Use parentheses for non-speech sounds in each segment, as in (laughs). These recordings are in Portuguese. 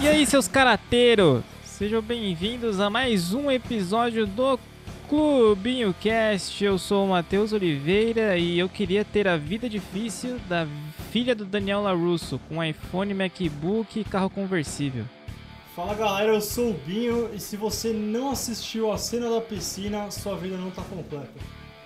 E aí, seus carateiros? Sejam bem-vindos a mais um episódio do Clubinho Cast. Eu sou o Matheus Oliveira e eu queria ter a vida difícil da filha do Daniel LaRusso, com iPhone, MacBook e carro conversível. Fala galera, eu sou o Binho e se você não assistiu a cena da piscina, sua vida não tá completa.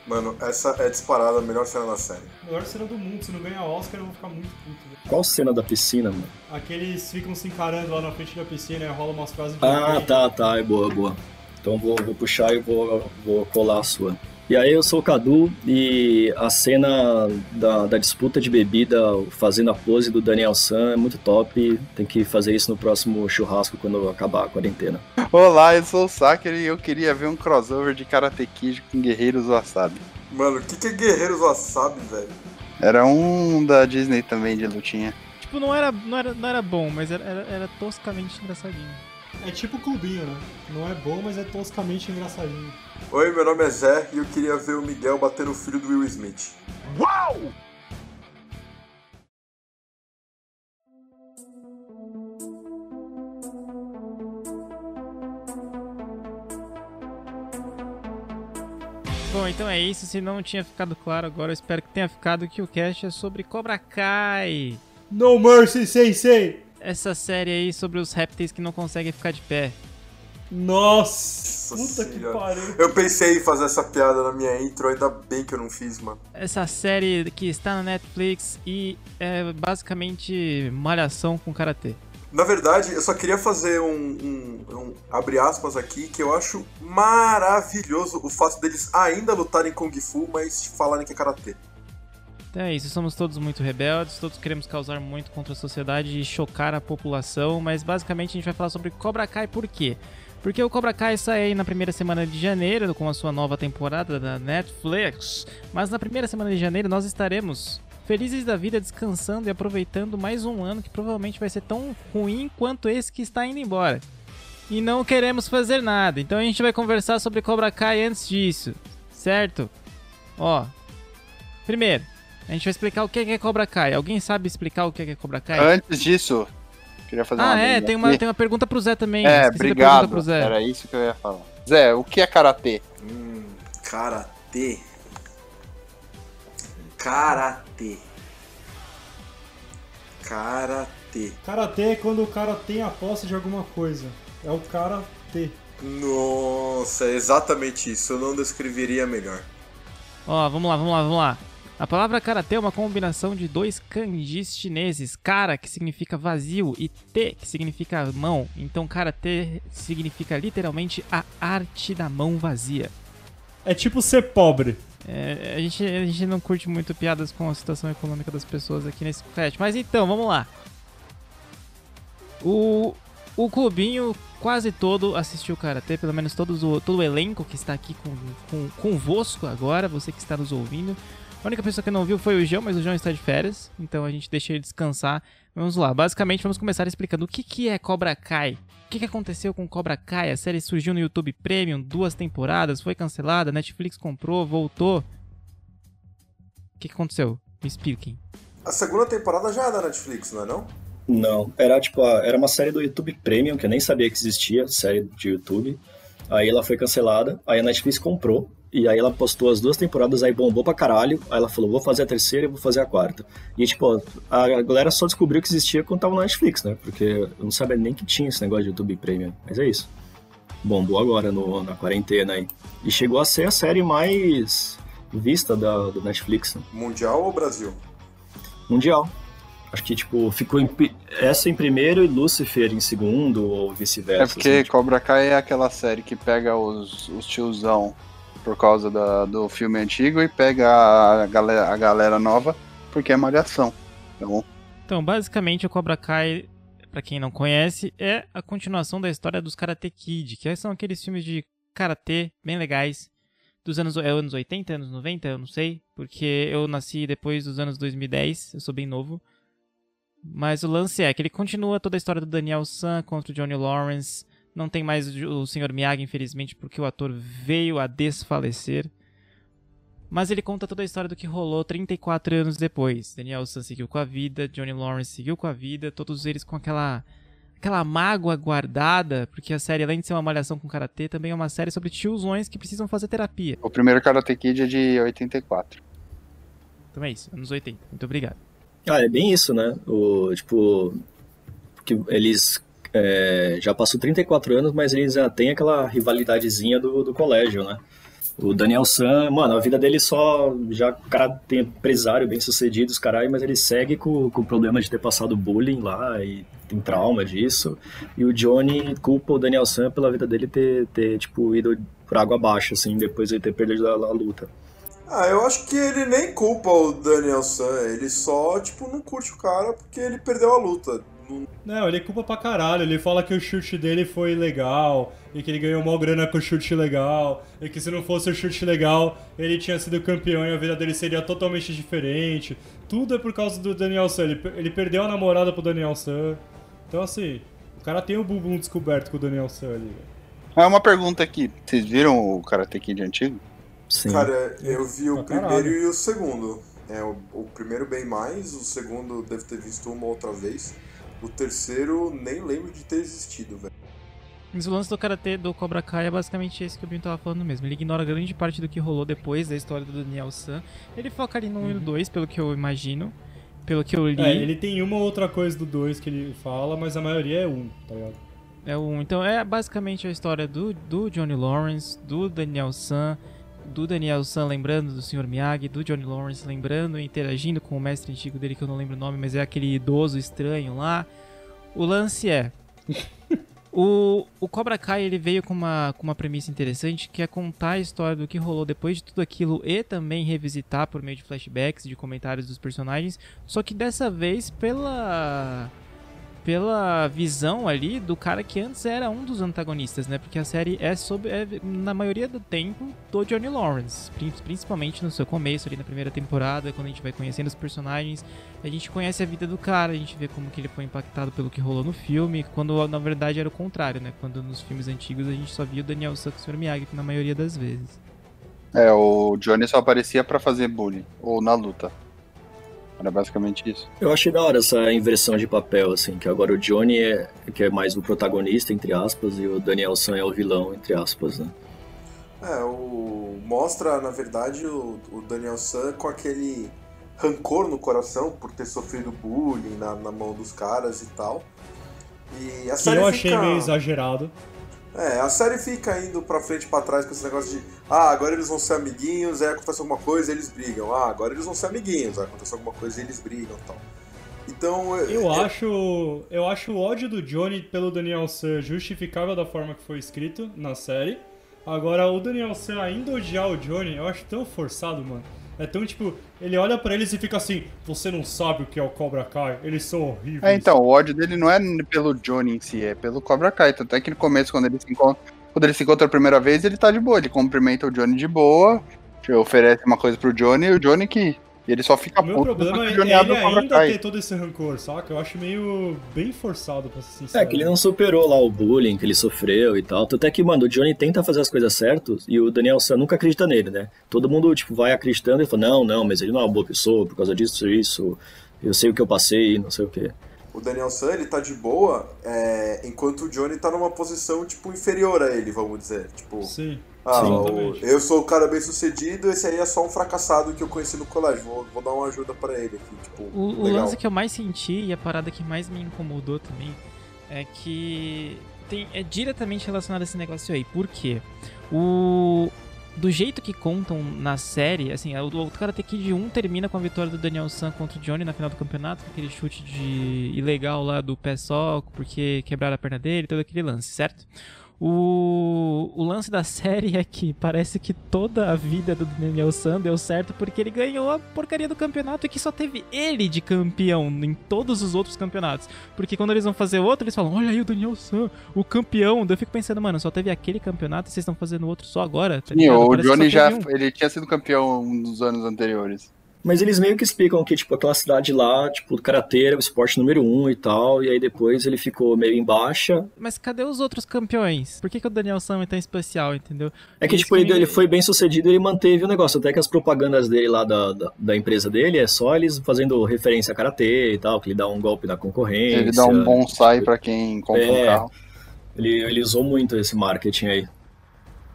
Mano, essa é disparada a melhor cena da série. Melhor cena do mundo, se não ganhar Oscar eu vou ficar muito puto. velho. Qual cena da piscina, mano? Aqueles ficam se encarando lá na frente da piscina e rola umas frases de Ah, tá, tá, é boa, boa. Então vou, vou puxar e vou, vou colar a sua. E aí, eu sou o Cadu e a cena da, da disputa de bebida fazendo a pose do Daniel San é muito top. Tem que fazer isso no próximo churrasco quando acabar a quarentena. Olá, eu sou o Saker e eu queria ver um crossover de Karate Kid com Guerreiros Wasabi. Mano, o que, que é Guerreiros Wasabi, velho? Era um da Disney também de lutinha. Tipo, não era, não era, não era bom, mas era, era, era toscamente engraçadinho. É tipo clubinho, né? Não é bom, mas é toscamente engraçadinho. Oi, meu nome é Zé e eu queria ver o Miguel bater no filho do Will Smith. Bom, então é isso. Se não tinha ficado claro agora, eu espero que tenha ficado que o cast é sobre Cobra Kai. No Mercy Sensei! Essa série aí sobre os répteis que não conseguem ficar de pé. Nossa! Nossa Puta que pariu! Eu pensei em fazer essa piada na minha intro, ainda bem que eu não fiz, mano. Essa série que está na Netflix e é basicamente malhação com karatê. Na verdade, eu só queria fazer um, um- um- abre aspas aqui, que eu acho maravilhoso o fato deles ainda lutarem Kung Fu, mas falarem que é Karatê. Então é isso, somos todos muito rebeldes, todos queremos causar muito contra a sociedade e chocar a população, mas basicamente a gente vai falar sobre Cobra Kai por quê? Porque o Cobra Kai sai aí na primeira semana de janeiro com a sua nova temporada da Netflix, mas na primeira semana de janeiro nós estaremos felizes da vida descansando e aproveitando mais um ano que provavelmente vai ser tão ruim quanto esse que está indo embora. E não queremos fazer nada, então a gente vai conversar sobre Cobra Kai antes disso, certo? Ó, primeiro, a gente vai explicar o que é Cobra Kai. Alguém sabe explicar o que é Cobra Kai? Antes disso, queria fazer uma ah, é, tem uma, tem uma pergunta pro Zé também. É, Esqueci obrigado. Pro Zé. Era isso que eu ia falar. Zé, o que é Karatê? Hum, Karatê. Karatê. Karatê. Karatê é quando o cara tem a posse de alguma coisa. É o karatê. Nossa, é exatamente isso. Eu não descreveria melhor. Ó, vamos lá, vamos lá, vamos lá. A palavra karatê é uma combinação de dois kanjis chineses. Kara, que significa vazio, e te, que significa mão. Então, karatê significa literalmente a arte da mão vazia. É tipo ser pobre. É, a, gente, a gente não curte muito piadas com a situação econômica das pessoas aqui nesse cast. Mas então, vamos lá. O, o clubinho quase todo assistiu Karatê, pelo menos todos o, todo o elenco que está aqui com, com, convosco agora, você que está nos ouvindo. A única pessoa que não viu foi o João, mas o João está de férias, então a gente deixa ele descansar. Vamos lá, basicamente vamos começar explicando o que, que é Cobra Kai. O que, que aconteceu com Cobra Kai? A série surgiu no YouTube Premium, duas temporadas, foi cancelada, Netflix comprou, voltou. O que, que aconteceu? Me expliquem. A segunda temporada já é da Netflix, não é não? Não, era tipo, a- era uma série do YouTube Premium, que eu nem sabia que existia, série de YouTube. Aí ela foi cancelada, aí a Netflix comprou, e aí ela postou as duas temporadas, aí bombou pra caralho. Aí ela falou, vou fazer a terceira e vou fazer a quarta. E tipo, a galera só descobriu que existia quando tava na Netflix, né? Porque eu não sabia nem que tinha esse negócio de YouTube Premium. Mas é isso. Bombou agora no, na quarentena aí. E chegou a ser a série mais vista da, do Netflix, né? Mundial ou Brasil? Mundial. Acho que, tipo, ficou em essa em primeiro e Lucifer em segundo, ou vice-versa. É porque assim, tipo. Cobra Kai é aquela série que pega os, os tiozão por causa da- do filme antigo e pega a galera, a galera nova porque é malhação. Então, Então, basicamente, o Cobra Kai, pra quem não conhece, é a continuação da história dos Karate Kid, que são aqueles filmes de karatê bem legais dos anos, é, anos 80, anos 90, eu não sei, porque eu nasci depois dos anos 2010, eu sou bem novo. Mas o lance é que ele continua toda a história do Daniel San contra o Johnny Lawrence, Não tem mais o Sr. Miyagi, infelizmente, porque o ator veio a desfalecer. Mas ele conta toda a história do que rolou 34 anos depois. Daniel San seguiu com a vida, Johnny Lawrence seguiu com a vida, todos eles com aquela aquela mágoa guardada, porque a série, além de ser uma malhação com karatê, também é uma série sobre tiozões que precisam fazer terapia. O primeiro Karate Kid é de 84. Então é isso, anos 80. Muito obrigado. Ah, é bem isso, né? O, tipo, que eles é, já passou 34 anos, mas eles já têm aquela rivalidadezinha do, do colégio, né? O Daniel San, mano, a vida dele só. Já o cara tem empresário bem sucedido, os caralho, mas ele segue com, com o problema de ter passado bullying lá e tem trauma disso. E o Johnny culpa o Daniel San pela vida dele ter, ter tipo, ido por água abaixo, assim, depois de ter perdido a, a luta. Ah, eu acho que ele nem culpa o Daniel San, ele só, tipo, não curte o cara porque ele perdeu a luta. Não- ele culpa pra caralho. Ele fala que o chute dele foi legal e que ele ganhou mó grana com o chute legal e que se não fosse o chute legal, ele tinha sido campeão e a vida dele seria totalmente diferente. Tudo é por causa do Daniel San. Ele, ele perdeu a namorada pro Daniel San. Então, assim, o cara tem o bumbum descoberto com o Daniel San ali. velho. Ah, uma pergunta aqui. Vocês viram o Karate Kid antigo? Sim. Cara, eu vi o Pra primeiro caralho. e o segundo. É, o, o primeiro bem mais, o segundo deve ter visto uma outra vez. O terceiro nem lembro de ter existido, velho. Mas o lance do karatê do Cobra Kai é basicamente esse que o Binho tava falando mesmo. Ele ignora grande parte do que rolou depois da história do Daniel San. Ele foca ali no 1 e no 2, pelo que eu imagino. Pelo que eu li. É, ele tem uma outra coisa do 2 que ele fala, mas a maioria é um, tá ligado? É o 1. Então é basicamente a história do, do Johnny Lawrence, do Daniel San, do Daniel San lembrando do Sr. Miyagi, do Johnny Lawrence lembrando e interagindo com o mestre antigo dele, que eu não lembro o nome, mas é aquele idoso estranho lá. O lance é. O, o Cobra Kai ele veio com uma, com uma premissa interessante que é contar a história do que rolou depois de tudo aquilo e também revisitar por meio de flashbacks, de comentários dos personagens, só que dessa vez pela pela visão ali do cara que antes era um dos antagonistas, né? Porque a série é sobre, é, na maioria do tempo, do Johnny Lawrence. Prin- Principalmente no seu começo, ali na primeira temporada, quando a gente vai conhecendo os personagens. A gente conhece a vida do cara, a gente vê como que ele foi impactado pelo que rolou no filme, quando na verdade era o contrário, né? Quando nos filmes antigos a gente só via o Daniel Sr. Miyagi, na maioria das vezes. É, o Johnny só aparecia pra fazer bullying. Ou na luta. Era basicamente isso. Eu achei da hora essa inversão de papel, assim, que agora o Johnny é, que é mais o protagonista, entre aspas, e o Daniel San é o vilão, entre aspas, né? É, o mostra, na verdade, o, o Daniel San com aquele rancor no coração por ter sofrido bullying na, na mão dos caras e tal. E a Que série eu achei fica... meio exagerado. É, a série fica indo pra frente e pra trás com esse negócio de ah, agora eles vão ser amiguinhos, aí acontece alguma coisa e eles brigam. Ah, agora eles vão ser amiguinhos, aí acontece alguma coisa e eles brigam e tal. Então, Eu acho, eu acho o ódio do Johnny pelo Daniel San justificável da forma que foi escrito na série. Agora, o Daniel San ainda odiar o Johnny, eu acho tão forçado, mano. É tão tipo, ele olha pra eles e fica assim: Você não sabe o que é o Cobra Kai? Eles são horríveis. É, então, o ódio dele não é pelo Johnny em si, é pelo Cobra Kai. Tanto é que no começo, quando ele se encontra, quando ele se encontra a primeira vez, ele tá de boa. Ele cumprimenta o Johnny de boa, oferece uma coisa pro Johnny e o Johnny que. E ele só fica O meu puto problema é ele ainda Kai. ter todo esse rancor, saca? Eu acho meio bem forçado, pra ser sincero. É, que ele não superou lá o bullying que ele sofreu e tal. Tanto é que, mano, o Johnny tenta fazer as coisas certas e o Daniel San nunca acredita nele, né? Todo mundo, tipo, vai acreditando e fala, não, não, mas ele não é uma boa pessoa por causa disso, isso, eu sei o que eu passei, não sei o quê. o Daniel San ele tá de boa, é, enquanto o Johnny tá numa posição tipo inferior a ele, vamos dizer. Tipo, Sim. Ah, Sim. o- eu sou o cara bem sucedido, esse aí é só um fracassado que eu conheci no colégio. Vou, vou dar uma ajuda pra ele aqui, tipo, O, o lance que eu mais senti e a parada que mais me incomodou também é que tem, é diretamente relacionado a esse negócio aí. Por quê? O, do jeito que contam na série, assim, o, o Karate Kid 1 termina com a vitória do Daniel San contra o Johnny na final do campeonato, com aquele chute de ilegal lá do pé só, porque quebraram a perna dele, todo aquele lance, certo? O, o lance da série é que parece que toda a vida do Daniel San deu certo porque ele ganhou a porcaria do campeonato e que só teve ele de campeão em todos os outros campeonatos. Porque quando eles vão fazer outro, eles falam: Olha aí o Daniel San, o campeão. Daí eu fico pensando, mano, só teve aquele campeonato e vocês estão fazendo outro só agora. Tá Sim, o Johnny já um. ele tinha sido campeão nos anos anteriores. Mas eles meio que explicam que, tipo, aquela cidade lá, tipo, o karatê era o esporte número um e tal, e aí depois ele ficou meio em baixa. Mas cadê os outros campeões? Por que, que o Daniel Sam é tão especial, entendeu? É que, tipo, ele, me- ele foi bem sucedido ele manteve o negócio. Até que as propagandas dele lá da, da, da empresa dele é só eles fazendo referência a karatê e tal, que ele dá um golpe na concorrência. Ele dá um bonsai pra quem compra um É. carro. Ele, ele usou muito esse marketing aí.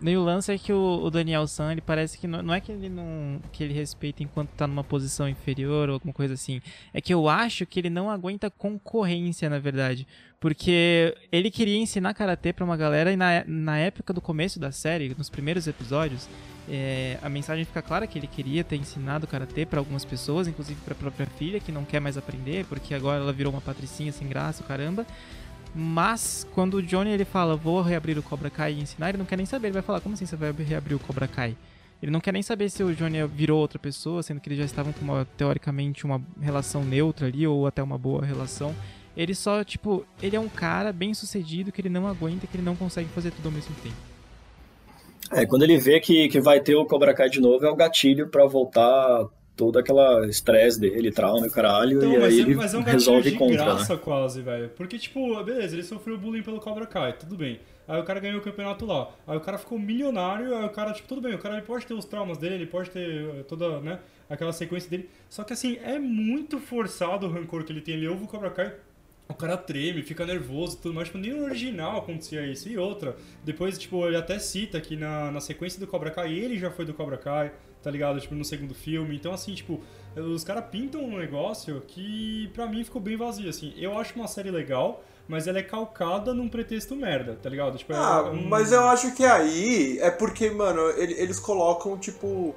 E o lance é que o, o Daniel San, ele parece que não, não é que ele não que ele respeita enquanto tá numa posição inferior ou alguma coisa assim. É que eu acho que ele não aguenta concorrência, na verdade. Porque ele queria ensinar karatê pra uma galera e na, na época do começo da série, nos primeiros episódios, é, a mensagem fica clara que ele queria ter ensinado karatê pra algumas pessoas, inclusive pra própria filha, que não quer mais aprender, porque agora ela virou uma patricinha sem graça, caramba. Mas quando o Johnny ele fala, vou reabrir o Cobra Kai e ensinar, ele não quer nem saber. Ele vai falar, como assim você vai reabrir o Cobra Kai? Ele não quer nem saber se o Johnny virou outra pessoa, sendo que eles já estavam com uma, teoricamente uma relação neutra ali, ou até uma boa relação. Ele só, tipo, ele é um cara bem sucedido que ele não aguenta, que ele não consegue fazer tudo ao mesmo tempo. É, quando ele vê que, que vai ter o Cobra Kai de novo, é o gatilho pra voltar todo aquela estresse dele, trauma e caralho, Então, e aí é, ele mas é um resolve de contra, né? graça quase, velho. Porque, tipo, beleza, ele sofreu bullying pelo Cobra Kai, tudo bem. Aí o cara ganhou o campeonato lá. Aí o cara ficou milionário, aí o cara, tipo, tudo bem, o cara ele pode ter os traumas dele, ele pode ter eh, toda, né, aquela sequência dele. Só que, assim, é muito forçado o rancor que ele tem. Ele ouve o Cobra Kai, o cara treme, fica nervoso e tudo mais. Tipo, nem no original acontecia isso. E outra, depois, tipo, ele até cita que na, na sequência do Cobra Kai, ele já foi do Cobra Kai, tá ligado? Tipo, no segundo filme. Então, assim, tipo, os caras pintam um negócio que pra mim ficou bem vazio, assim. Eu acho uma série legal, mas ela é calcada num pretexto merda, tá ligado? Tipo, é Ah, um- mas eu acho que aí é porque, mano, ele- eles colocam, tipo.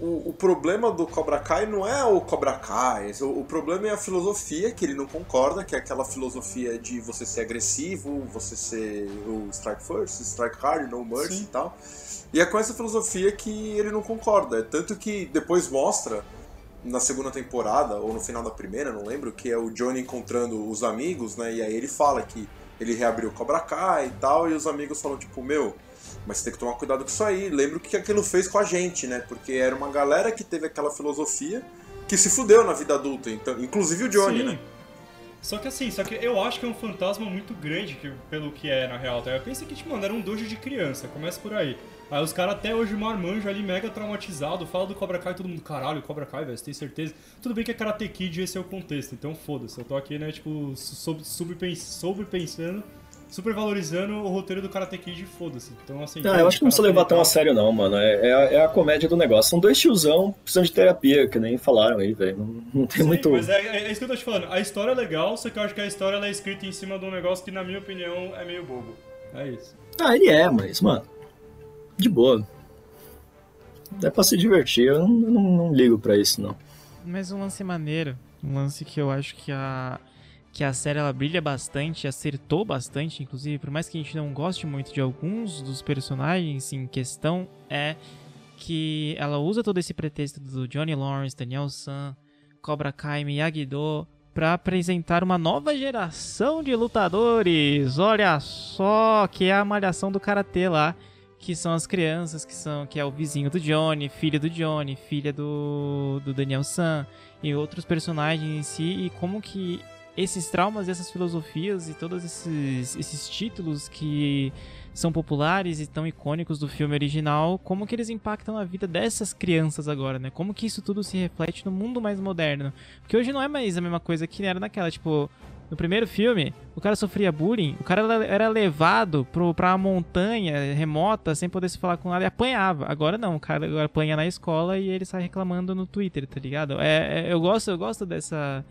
O, o problema do Cobra Kai não é o Cobra Kai, o, o problema é a filosofia, que ele não concorda, que é aquela filosofia de você ser agressivo, você ser o strike first, strike hard, no mercy Sim. e tal. E é com essa filosofia que ele não concorda. Tanto que depois mostra na segunda temporada, ou no final da primeira, não lembro, que é o Johnny encontrando os amigos, né? E aí ele fala que ele reabriu o Cobra Kai e tal, e os amigos falam, tipo, meu, mas você tem que tomar cuidado com isso aí. Lembro o que aquilo fez com a gente, né? Porque era uma galera que teve aquela filosofia que se fudeu na vida adulta, então, inclusive o Johnny, Sim. né? Só que assim, só que eu acho que é um fantasma muito grande que- pelo que é na real. Tá? Eu pensei que, tipo, mano, era um dojo de criança, começa por aí. Aí os caras até hoje marmanjo ali, mega traumatizado, fala do Cobra Kai, todo mundo, caralho, Cobra Kai, velho, você tem certeza? Tudo bem que é Karate Kid esse é o contexto, então foda-se. Eu tô aqui, né, tipo, sub, sobrepensando, supervalorizando o roteiro do Karate Kid foda-se. Então, assim... Ah, eu acho que não precisa levar tão a sério, não, mano. É, é, a, é a comédia do negócio. São dois tiozão precisando de terapia, que nem falaram aí, velho. Não, não tem Sim, muito. Mas é, é- é isso que eu tô te falando. A história é legal, só que eu acho que a história ela é escrita em cima de um negócio que, na minha opinião, é meio bobo. É isso. Ah, ele é, mas, mano. De boa. É pra se divertir. Eu não, não, não ligo pra isso, não. Mas um lance maneiro, um lance que eu acho que a que a série ela brilha bastante, acertou bastante, inclusive, por mais que a gente não goste muito de alguns dos personagens em questão, é que ela usa todo esse pretexto do Johnny Lawrence, Daniel San, Cobra Kai, Miyagi-Do para apresentar uma nova geração de lutadores. Olha só, que é a malhação do karatê lá, que são as crianças, que são que é o vizinho do Johnny, filho do Johnny, filha do, do Daniel San e outros personagens em si e como que esses traumas, essas filosofias e todos esses, esses títulos que são populares e tão icônicos do filme original, como que eles impactam a vida dessas crianças agora, né? Como que isso tudo se reflete no mundo mais moderno? Porque hoje não é mais a mesma coisa que era naquela, tipo, no primeiro filme, o cara sofria bullying, o cara era levado pro, pra montanha remota sem poder se falar com nada e apanhava. Agora não, o cara agora apanha na escola e ele sai reclamando no Twitter, tá ligado? É, é, eu gosto, eu gosto dessa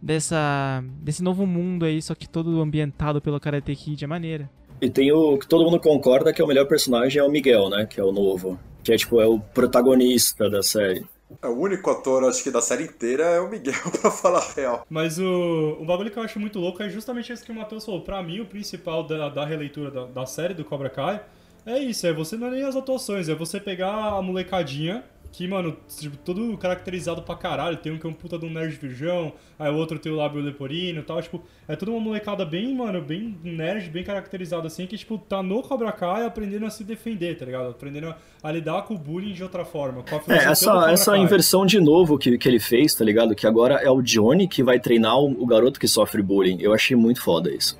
dessa desse novo mundo aí, só que todo ambientado pelo Karate Kid, é maneira. E tem o que todo mundo concorda que é o melhor personagem é o Miguel, né? Que é o novo. Que é tipo, é o protagonista da série. É o único ator, acho que da série inteira é o Miguel, (laughs) pra falar a real. Mas o, o bagulho que eu acho muito louco é justamente isso que o Matheus falou. Pra mim, o principal da, da releitura da, da série do Cobra Kai é isso, é você não é nem as atuações, é você pegar a molecadinha que, mano, tipo, todo caracterizado pra caralho. Tem um que é um puta de um nerd virgão, aí o outro tem o lábio leporino e tal. Tipo, é toda uma molecada bem, mano, bem nerd, bem caracterizada assim, que, tipo, tá no Cobra Kai aprendendo a se defender, tá ligado? Aprendendo a, lidar com o bullying de outra forma. É, essa, essa Kai. inversão de novo que, que ele fez, tá ligado? Que agora é o Johnny que vai treinar o, o garoto que sofre bullying. Eu achei muito foda isso.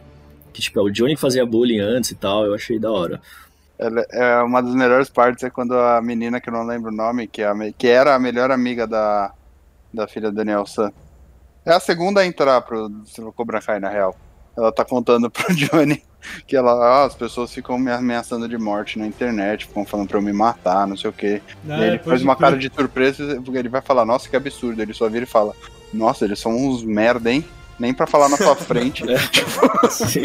Que, tipo, é o Johnny que fazia bullying antes e tal, eu achei da hora. Ela- É uma das melhores partes é quando a menina, que eu não lembro o nome, que, é a que era a melhor amiga da, da filha do Daniel San. É a segunda a entrar pro, pro Cobra Kai, na real. Ela tá contando pro (laughs) Johnny que ela, ah, as pessoas ficam me ameaçando de morte na internet, ficam falando pra eu me matar, não sei o quê. É, e aí ele faz uma cara de surpresa, porque ele vai falar, nossa, que absurdo. Ele só vira e fala, nossa, eles são uns merda, hein? Nem pra falar na sua (laughs) frente. Sim.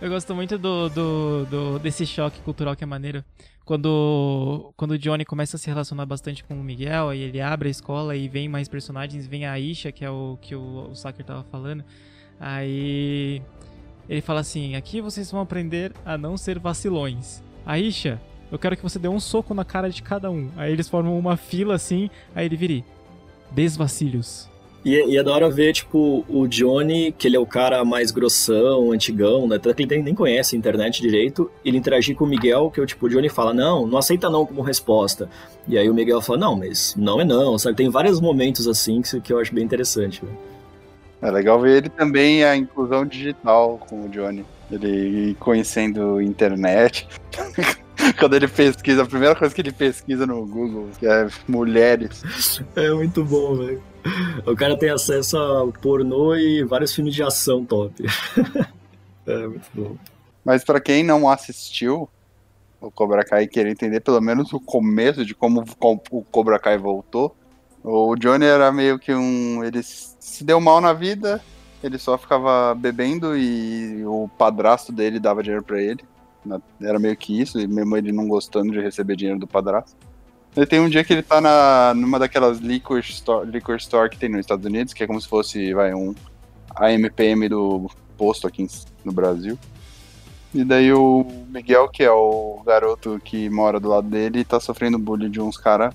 Eu gosto muito do, do, do- desse choque cultural que é maneiro. Quando, quando o Johnny começa a se relacionar bastante com o Miguel, aí ele abre a escola e vem mais personagens, vem a Aisha, que é o que o, o Saker tava falando. Aí ele fala assim: aqui vocês vão aprender a não ser vacilões. Aisha, eu quero que você dê um soco na cara de cada um. Aí eles formam uma fila assim, aí ele vira. Desvacilhos. E, e é da hora ver, tipo, o Johnny, que ele é o cara mais grossão, antigão, né? Tanto que ele nem- conhece a internet direito. Ele interagir com o Miguel, que o tipo, o Johnny fala, não, não aceita não como resposta. E aí o Miguel fala, não, mas não é não, sabe? Tem vários momentos assim que, que eu acho bem interessante, velho. É legal ver ele também a inclusão digital com o Johnny. Ele conhecendo internet. (laughs) (laughs) Quando ele pesquisa, a primeira coisa que ele pesquisa no Google que é mulheres. É muito bom, velho. O cara tem acesso a pornô e vários filmes de ação top. (laughs) é muito bom. Mas pra quem não assistiu o Cobra Kai e querer entender pelo menos o começo de como co- o Cobra Kai voltou, o Johnny era meio que um. Ele se deu mal na vida, ele só ficava bebendo e o padrasto dele dava dinheiro pra ele. Na- Era meio que isso, e mesmo ele não gostando de receber dinheiro do padrasto. E tem um dia que ele tá na, numa daquelas liquor store, liquor store que tem nos Estados Unidos, que é como se fosse vai, um AMPM do posto aqui no Brasil. E daí o Miguel, que é o garoto que mora do lado dele, tá sofrendo bullying de uns caras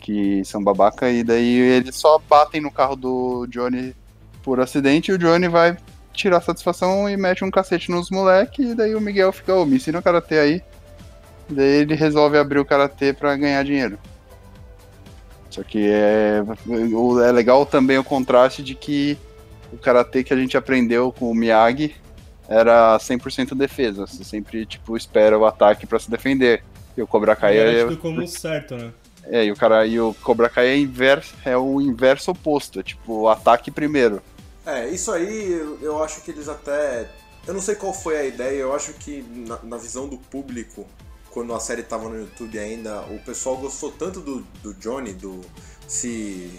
que são babaca, e daí eles só batem no carro do Johnny por acidente, e o Johnny vai tirar satisfação e mete um cacete nos moleque, e daí o Miguel fica, ô, me ensina o karatê aí. Daí ele resolve abrir o karatê pra ganhar dinheiro. Só que é, é legal também o contraste de que o karatê que a gente aprendeu com o Miyagi era 100% defesa. Você sempre, tipo, espera o ataque pra se defender. E o Cobra Kai é, tido como certo, né? é, e o cara e o Cobra Kai é, inverso, é o inverso oposto, é tipo, o ataque primeiro. É, isso aí eu, eu acho que eles até. Eu não sei qual foi a ideia, eu acho que na, na visão do público, quando a série tava no YouTube ainda, o pessoal gostou tanto do, do Johnny, do. se.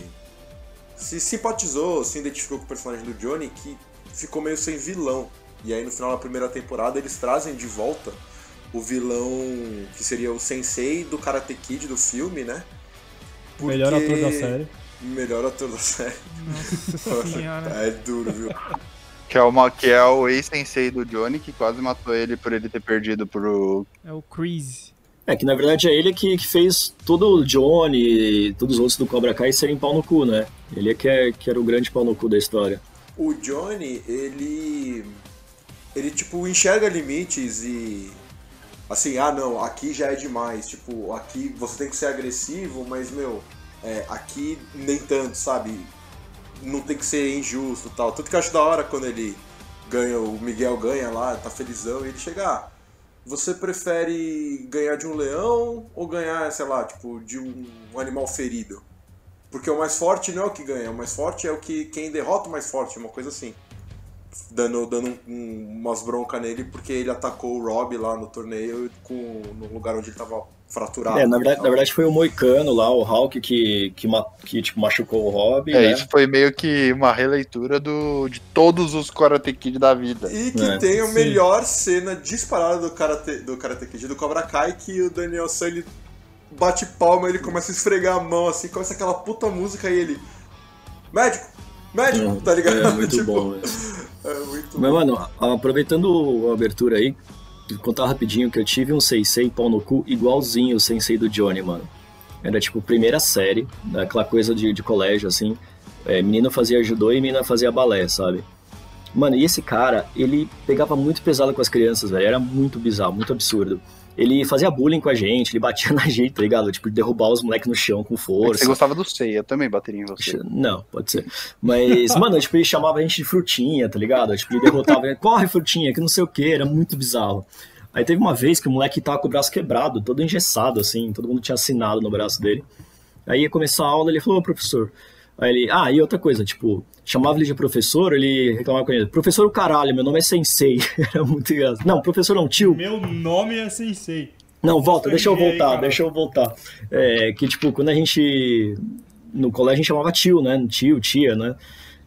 se simpatizou, se identificou com o personagem do Johnny, que ficou meio sem vilão. E aí no final da primeira temporada eles trazem de volta o vilão que seria o sensei do Karate Kid do filme, né? Melhor Porque- ator da série. Melhor ator da série. Nossa senhora. É duro, viu? Que é, uma, que é o ex-sensei do Johnny, que quase matou ele por ele ter perdido pro. É o Chris. É que na verdade é ele que, que fez todo o Johnny e todos os outros do Cobra Kai serem pau no cu, né? Ele é que, é que era o grande pau no cu da história. O Johnny, ele. Ele, tipo, enxerga limites e. Assim, ah, não, aqui já é demais. Tipo, aqui você tem que ser agressivo, mas, meu, é, aqui nem tanto, sabe? Não tem que ser injusto tal. Tanto que eu acho da hora quando ele ganha, o Miguel ganha lá, tá felizão, e ele chega, ah, você prefere ganhar de um leão ou ganhar, sei lá, tipo, de um, animal ferido? Porque o mais forte não é o que ganha, o mais forte é o que quem derrota o mais forte, uma coisa assim. Dando, dando um- umas broncas nele porque ele atacou o Rob lá no torneio com, no lugar onde ele tava fraturado. É, na verdade, na verdade foi o Moicano lá, o Hulk, que, que, ma- que tipo, machucou o Rob, É, né? isso foi meio que uma releitura do, de todos os Karate Kid da vida. E que É, tem a sim. melhor cena disparada do Karate, do Karate Kid, do Cobra Kai, que o Daniel San ele bate palma, ele começa a esfregar a mão assim, começa aquela puta música e ele. Médico! Médico! tá ligado? É muito (laughs) Tipo, bom, velho. É muito Mas, bom. mano, aproveitando a abertura aí, contar rapidinho que eu tive um Sensei pau no cu igualzinho o Sensei do Johnny, mano. Era tipo primeira série, aquela coisa de, de colégio, assim. É, menino fazia judô e menina fazia balé, sabe? Mano, e esse cara, ele pegava muito pesado com as crianças, velho. Era muito bizarro, muito absurdo. Ele fazia bullying com a gente, ele batia (laughs) na gente, tá ligado? Tipo, derrubar os moleques no chão com força. Você gostava do Sei, eu também bateria em você. Não, pode ser. Mas, mano, tipo, ele chamava a gente de frutinha, tá ligado? Tipo, ele derrotava, corre frutinha, que não sei o que, era muito bizarro. Aí teve uma vez que o moleque tava com o braço quebrado, todo engessado, assim, todo mundo tinha assinado no braço dele. Aí ia começar a aula, ele falou, ô professor. Aí ele, ah, e outra coisa, tipo, chamava ele de professor, ele reclamava com ele, professor o caralho, meu nome é Sensei. (laughs) Era muito engraçado. Não, professor não, tio. Meu nome é Sensei. Não, volta, deixa eu voltar, aí, deixa eu voltar. É, que, tipo, quando a gente. No colégio a gente chamava tio, né? Tio, tia, né?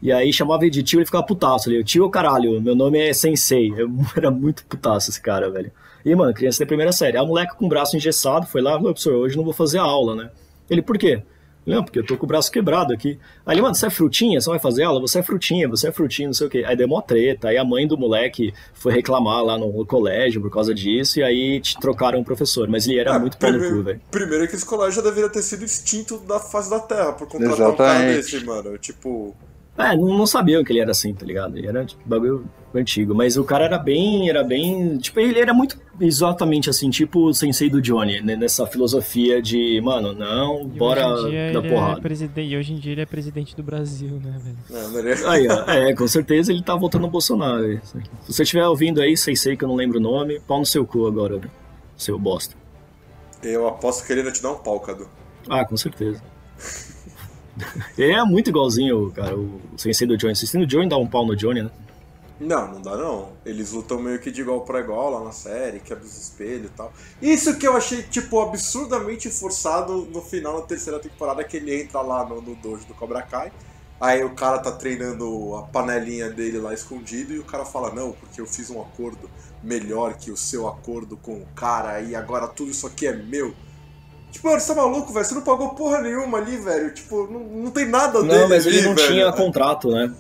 E aí chamava ele de tio, ele ficava putaço ali. Tio, caralho, meu nome é Sensei. Eu (laughs) era muito putaço esse cara, velho. E, mano, criança da primeira série. A moleque com o braço engessado foi lá, professor, hoje não vou fazer a aula, né? Ele, por quê? Não, porque eu tô com o braço quebrado aqui. Aí ele, mano, você é frutinha? Você vai fazer aula? Você é frutinha, você é frutinha, não sei o quê. Aí deu uma treta. Aí a mãe do moleque foi reclamar lá no colégio por causa disso. E aí te trocaram o professor. Mas ele era ah, muito pau no cu, velho. Primeiro que esse colégio já deveria ter sido extinto da face da terra por contratar Exatamente. um cara desse, mano. Tipo. É, não, não sabiam que ele era assim, tá ligado? Ele era tipo, bagulho antigo. Mas o cara era bem. Era bem. Tipo, ele era muito exatamente assim, tipo o sensei do Johnny, né? nessa filosofia de, mano, não, e bora dar é porrada. É e hoje em dia ele é presidente do Brasil, né, velho? Aí, ó, é, com certeza ele tá votando no Bolsonaro. Se você estiver ouvindo aí, sensei que eu não lembro o nome, pau no seu cu agora, né? Seu bosta. Eu aposto que ele ainda te dá um pau, Cadu. Ah, com certeza. (laughs) É muito igualzinho, cara, o Sensei do Johnny. O Johnny dá um pau no Johnny, né? Não, não dá não. Eles lutam meio que de igual para igual lá na série, quebra os espelhos e tal. Isso que eu achei, tipo, absurdamente forçado no final da terceira temporada, que ele entra lá no, no dojo do Cobra Kai. Aí o cara tá treinando a panelinha dele lá escondido e o cara fala, não, porque eu fiz um acordo melhor que o seu acordo com o cara e agora tudo isso aqui é meu. Tipo, mano, você tá maluco, velho? Você não pagou porra nenhuma ali, velho. Tipo, não, não tem nada dele. Não, mas ele ali, não velho. tinha contrato, né?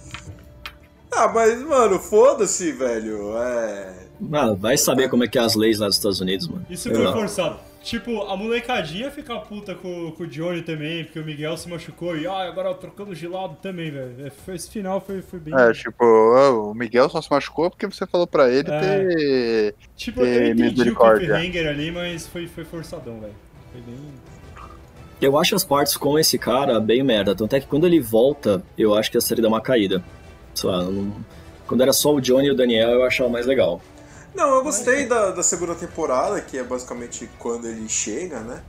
Ah, mas, mano, foda-se, velho. É. Mano, vai saber como é que é as leis lá dos Estados Unidos, mano. Isso foi forçado. Tipo, a molecadinha fica puta com, com o Johnny também, porque o Miguel se machucou e ah, agora trocamos de lado também, velho. É, esse final foi, foi bem. É, tipo, o Miguel só se machucou porque você falou pra ele é. ter. Tipo, ter eu entendi o cliffhanger ali, mas foi, foi forçadão, velho. Foi bem. Eu acho as partes com esse cara bem merda. Tanto é que quando ele volta, eu acho que a série dá uma caída. Sei lá, não... quando era só o Johnny e o Daniel, eu achava mais legal. Não, eu gostei da, da segunda temporada, que é basicamente quando ele chega, né?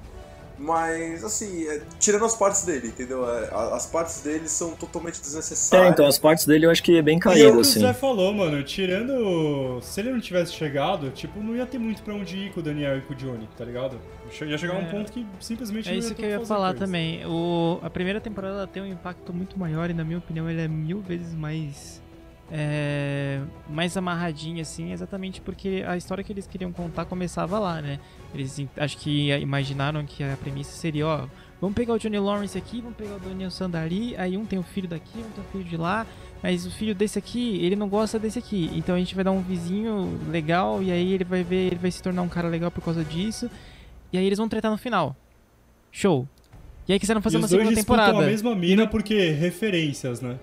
Mas, assim, é, tirando as partes dele, entendeu? É, as partes dele são totalmente desnecessárias. É, então as partes dele eu acho que é bem caído, e é o assim. o Zé falou, mano, tirando. Se ele não tivesse chegado, tipo, não ia ter muito pra onde ir com o Daniel e com o Johnny, tá ligado? Ia chegar é, um ponto que simplesmente É isso que eu ia falar coisa. também. O, a primeira temporada tem um impacto muito maior e, na minha opinião, ele é mil vezes mais é, mais amarradinha, assim, exatamente porque a história que eles queriam contar começava lá, né? Eles acho que imaginaram que a premissa seria, ó, vamos pegar o Johnny Lawrence aqui, vamos pegar o Daniel Sandari, aí um tem o filho daqui, um tem o filho de lá, mas o filho desse aqui, ele não gosta desse aqui, então a gente vai dar um vizinho legal e aí ele vai ver, ele vai se tornar um cara legal por causa disso, e aí eles vão tretar no final. Show. E aí quiseram fazer e uma segunda temporada. a mesma mina porque referências, né?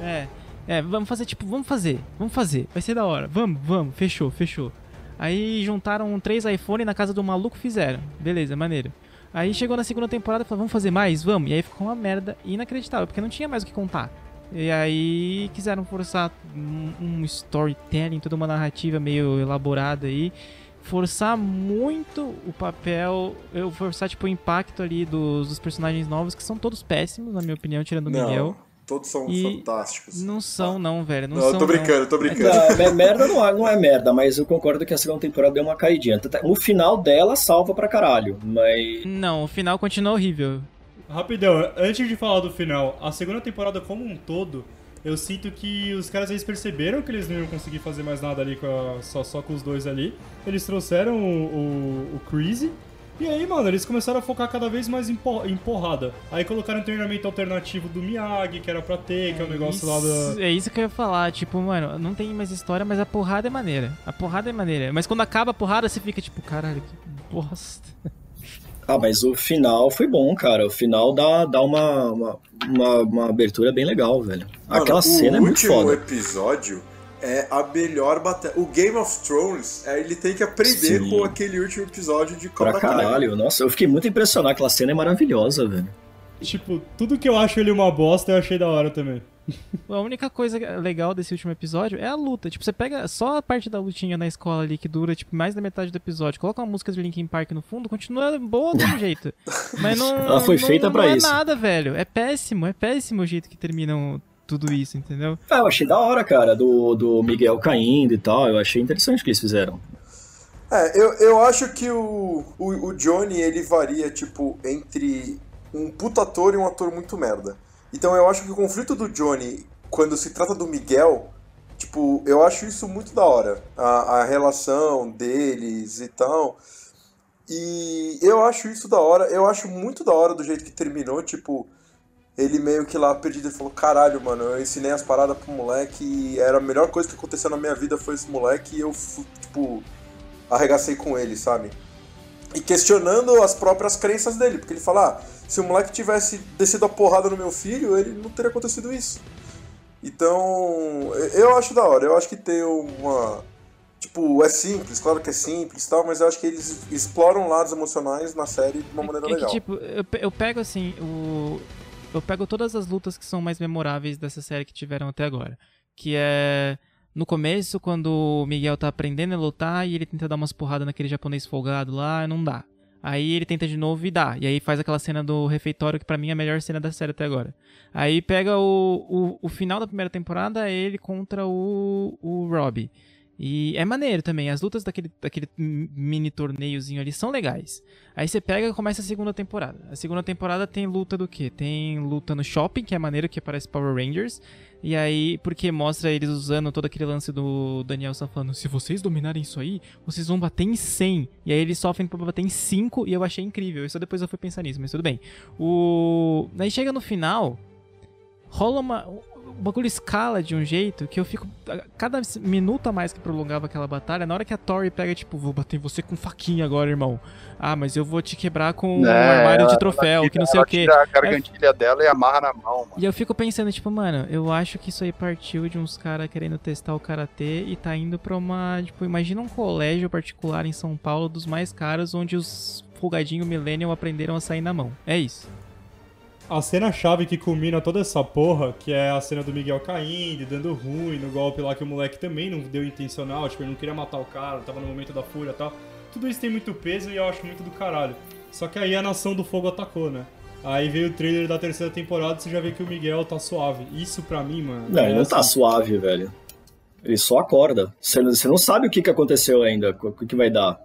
É. É, vamos fazer, tipo, vamos fazer, vamos fazer, vai ser da hora, vamos, vamos, fechou, fechou. Aí juntaram três iPhone na casa do maluco fizeram, beleza, maneiro. Aí chegou na segunda temporada e falou, vamos fazer mais? Vamos. E aí ficou uma merda inacreditável, porque não tinha mais o que contar. E aí quiseram forçar um, um storytelling, toda uma narrativa meio elaborada aí. Forçar muito o papel, eu forçar tipo o impacto ali dos, dos personagens novos, que são todos péssimos, na minha opinião, tirando o Miguel. Todos são e fantásticos. Não são, não, velho. Não, não são, tô brincando, não. tô brincando. Não, merda não é, não é merda, mas eu concordo que a segunda temporada deu uma caidinha. O final dela salva pra caralho, mas. Não, o final continua horrível. Rapidão, antes de falar do final, a segunda temporada como um todo, eu sinto que os caras eles perceberam que eles não iam conseguir fazer mais nada ali com a, só, só com os dois ali. Eles trouxeram o, o, o Crazy e aí, mano, eles começaram a focar cada vez mais em, em porrada. Aí colocaram um treinamento alternativo do Miyagi, que era pra ter, que é o um negócio isso, lá da. É isso que eu ia falar, tipo, mano, não tem mais história, mas a porrada é maneira. A porrada é maneira. Mas quando acaba a porrada, você fica tipo, caralho, que bosta. Ah, mas o final foi bom, cara. O final dá, dá uma, uma, uma, uma abertura bem legal, velho. Mano, Aquela cena é muito O último foda. episódio é a melhor batalha. O Game of Thrones, é, ele tem que aprender Sim. com aquele último episódio de Pra Cobra Kai. caralho. Nossa, eu fiquei muito impressionado. Aquela cena é maravilhosa, velho. Tipo, tudo que eu acho ele uma bosta, eu achei da hora também. (laughs) A única coisa legal desse último episódio é a luta. Tipo, você pega só a parte da lutinha na escola ali que dura, tipo, mais da metade do episódio. Coloca uma música de Linkin Park no fundo, continua boa do mesmo jeito. (laughs) Mas não. Ela foi não- feita não pra é isso. nada, velho. É péssimo, é péssimo o jeito que terminam tudo isso, entendeu? Ah, eu achei da hora, cara, do, do Miguel caindo e tal. Eu achei interessante o que eles fizeram. É, eu, eu acho que o, o, o Johnny, ele varia, tipo, entre um puta ator e um ator muito merda. Então eu acho que o conflito do Johnny, quando se trata do Miguel, tipo, eu acho isso muito da hora. A, a relação deles e tal. E eu acho isso da hora. Eu acho muito da hora do jeito que terminou, tipo... Ele meio que lá perdido, ele falou, caralho, mano, eu ensinei as paradas pro moleque e era a melhor coisa que aconteceu na minha vida foi esse moleque e eu, tipo, arregacei com ele, sabe? E questionando as próprias crenças dele, porque ele fala, ah, se o moleque tivesse descido a porrada no meu filho, ele não teria acontecido isso. Então, eu acho da hora, eu acho que tem uma. Tipo, é simples, claro que é simples e tal, mas eu acho que eles exploram lados emocionais na série de uma maneira é que, legal. tipo, eu, eu pego assim, o. Eu pego todas as lutas que são mais memoráveis dessa série que tiveram até agora. Que é. No começo, quando o Miguel tá aprendendo a lutar e ele tenta dar umas porradas naquele japonês folgado lá, não dá. Aí ele tenta de novo e dá. E aí faz aquela cena do refeitório, que pra mim é a melhor cena da série até agora. Aí pega o, o, o final da primeira temporada, é ele contra o, o Robbie. E é maneiro também, as lutas daquele, daquele mini torneiozinho ali são legais. Aí você pega e começa a segunda temporada. A segunda temporada tem luta do quê? Tem luta no shopping, que é maneiro, que parece Power Rangers. E aí, porque mostra eles usando todo aquele lance do Daniel San falando, se vocês dominarem isso aí, vocês vão bater em 100. E aí eles sofrem pra bater em 5 e eu achei incrível. Isso depois eu fui pensar nisso, mas tudo bem. O... Aí chega no final, rola uma... O bagulho escala de um jeito que eu fico. Cada minuto a mais que prolongava aquela batalha, na hora que a Tori pega, tipo, vou bater você com faquinha agora, irmão. Ah, mas eu vou te quebrar com um É, armário de troféu, ela que não tira- sei o quê. tira a gargantilha dela e amarra na mão, mano. E eu fico pensando, tipo, mano, eu acho que isso aí partiu de uns caras querendo testar o karatê e tá indo pra uma. Tipo, imagina um colégio particular em São Paulo dos mais caros, onde os folgadinhos millennial aprenderam a sair na mão. É isso. A cena-chave que culmina toda essa porra, que é a cena do Miguel caindo dando ruim no golpe lá que o moleque também não deu intencional, tipo, ele não queria matar o cara, tava no momento da fúria e tal. Tudo isso tem muito peso e eu acho muito do caralho. Só que aí a Nação do Fogo atacou, né? Aí veio o trailer da terceira temporada e você já vê que o Miguel tá suave. Isso pra mim, mano. Não, é ele não tá assim, suave, velho. Ele só acorda. Você não, sabe o que, que aconteceu ainda, o que vai dar.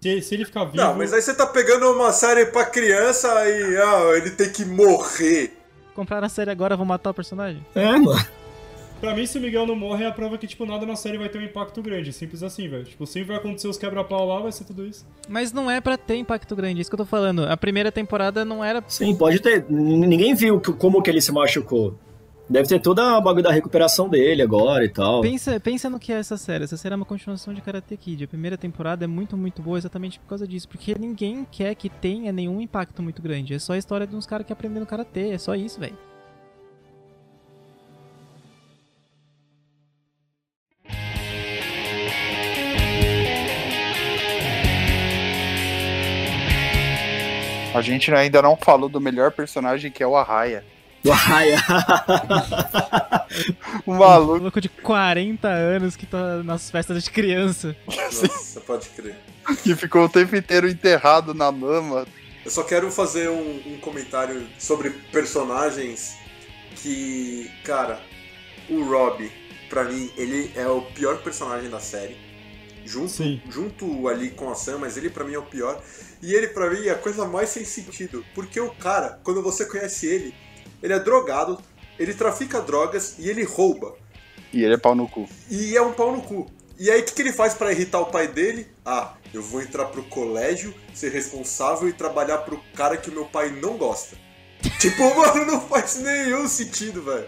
Se, se ele ficar vivo. Não, mas aí você tá pegando uma série pra criança e ah, ele tem que morrer. Compraram a série agora, vão matar o personagem? É, mano. Pra mim, se o Miguel não morre, é a prova que, tipo, nada na série vai ter um impacto grande. Simples assim, velho. Tipo, sempre vai acontecer os quebra-pau lá, vai ser tudo isso. Mas não é pra ter impacto grande, é isso que eu tô falando. A primeira temporada não era. Sim, pode ter. Ninguém viu como que ele se machucou. Deve ter toda a bagulho da recuperação dele agora e tal. Pensa, pensa no que é essa série. Essa série é uma continuação de Karate Kid. A primeira temporada é muito, muito boa exatamente por causa disso. Porque ninguém quer que tenha nenhum impacto muito grande. É só a história de uns caras que aprenderam Karate. É só isso, velho. A gente ainda não falou do melhor personagem que é o Arraia. Uai, O (laughs) Um maluco. louco de 40 anos que tá nas festas de criança. Nossa, pode crer. que ficou o tempo inteiro enterrado na lama. Eu só quero fazer um, um comentário sobre personagens que, cara, o Rob, pra mim, ele é o pior personagem da série. Junto, Sim. junto ali com a Sam, mas ele pra mim é o pior. E ele pra mim é a coisa mais sem sentido. Porque o cara, quando você conhece ele, ele é drogado, ele trafica drogas e ele rouba. E ele é pau no cu. E é um pau no cu. E aí, o que, que ele faz pra irritar o pai dele? Ah, eu vou entrar pro colégio, ser responsável e trabalhar pro cara que o meu pai não gosta. (laughs) tipo, mano, não faz nenhum sentido, velho.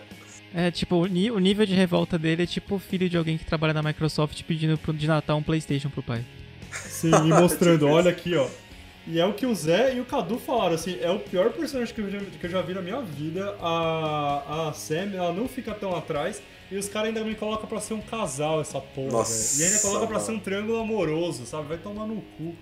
É, tipo, o, nível de revolta dele é tipo o filho de alguém que trabalha na Microsoft pedindo pro- de Natal um PlayStation pro pai. Sim, e mostrando, (laughs) Tipo olha aqui, ó. E é o que o Zé e o Cadu falaram, assim, é o pior personagem que eu já, que eu já vi na minha vida. A, a Sam, ela não fica tão atrás. E os caras ainda me colocam pra ser um casal, essa porra, Nossa. E ainda coloca pra ser um triângulo amoroso, sabe? Vai tomar no cu.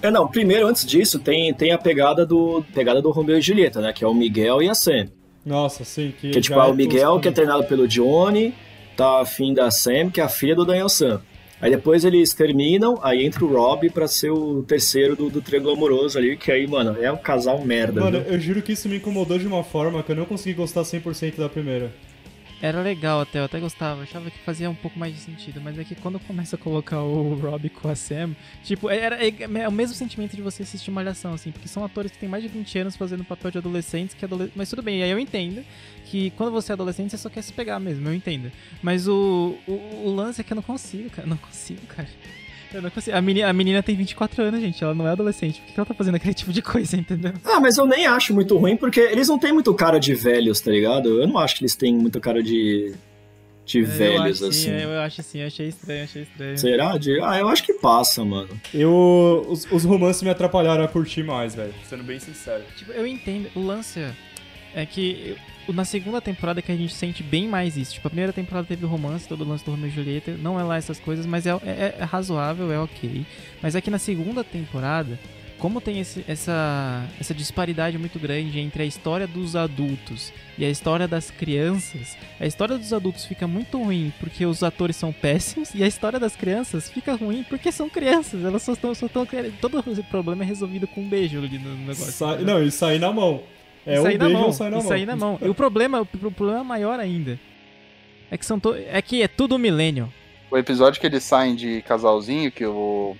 É, não, primeiro, antes disso, tem, tem a pegada do, pegada do Romeo e Julieta, né? Que é o Miguel e a Sam. Nossa, sim, que. Que é tipo, ah, é o Miguel, que é treinado pelo Johnny, tá afim da Sam, que é a filha do Daniel Sam. Aí depois eles terminam, aí entra o Rob pra ser o terceiro do, do triângulo amoroso ali, que aí, mano, é um casal merda. Mano, viu? eu juro que isso me incomodou de uma forma que eu não consegui gostar 100% da primeira. Era legal até, eu até gostava, achava que fazia um pouco mais de sentido, mas é que quando começa a colocar o Rob com a Sam, tipo, era, é, é o mesmo sentimento de você assistir Malhação, assim, porque são atores que têm mais de 20 anos fazendo papel de adolescentes, que adole... mas tudo bem, aí eu entendo que quando você é adolescente você só quer se pegar mesmo, eu entendo. Mas o, o, o lance é que eu não consigo, cara, não consigo, cara. Eu não consigo. A menina, a menina tem 24 anos, gente, ela não é adolescente, por que ela tá fazendo aquele (laughs) tipo de coisa, entendeu? Ah, mas eu nem acho muito ruim, porque eles não têm muito cara de velhos, tá ligado? Eu não acho que eles têm muito cara de, de velhos, eu acho, assim. Sim, eu acho assim, eu achei estranho, achei estranho. Será? De... Ah, eu acho que passa, mano. Eu. Os, os romances me atrapalharam a curtir mais, velho. Sendo bem sincero. Tipo, eu entendo. O lance é que na segunda temporada que a gente sente bem mais isso. Tipo, a primeira temporada teve o romance, todo o lance do Romeo e Julieta. Não é lá essas coisas, mas é, é- é razoável, é ok. Mas é que na segunda temporada, como tem esse- essa, essa disparidade muito grande entre a história dos adultos e a história das crianças, a história dos adultos fica muito ruim porque os atores são péssimos e a história das crianças fica ruim porque são crianças. Elas só estão. Só estão todo esse problema é resolvido com um beijo ali no negócio. Sai- entendeu? não, e sair na mão. É E um sair na beijo sair na e mão. sair na mão. E o problema, o pro- problema maior ainda é que são to... é que é tudo milênio. O episódio que eles saem de casalzinho, que o.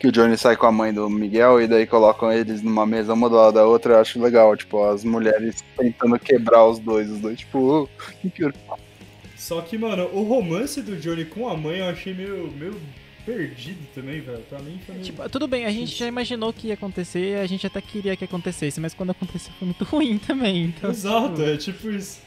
Que o Johnny sai com a mãe do Miguel e daí colocam eles numa mesa uma do lado da outra, eu acho legal. Tipo, as mulheres tentando quebrar os dois, os dois, tipo, "Ô, que que eu-" Só que, mano, o romance do Johnny com a mãe eu achei meio, meio perdido também, velho. Pra mim foi meio... Tipo, tudo bem, a gente já imaginou que ia acontecer, a gente até queria que acontecesse, mas quando aconteceu foi muito (laughs) ruim também. Então, Exato, tipo, é tipo isso.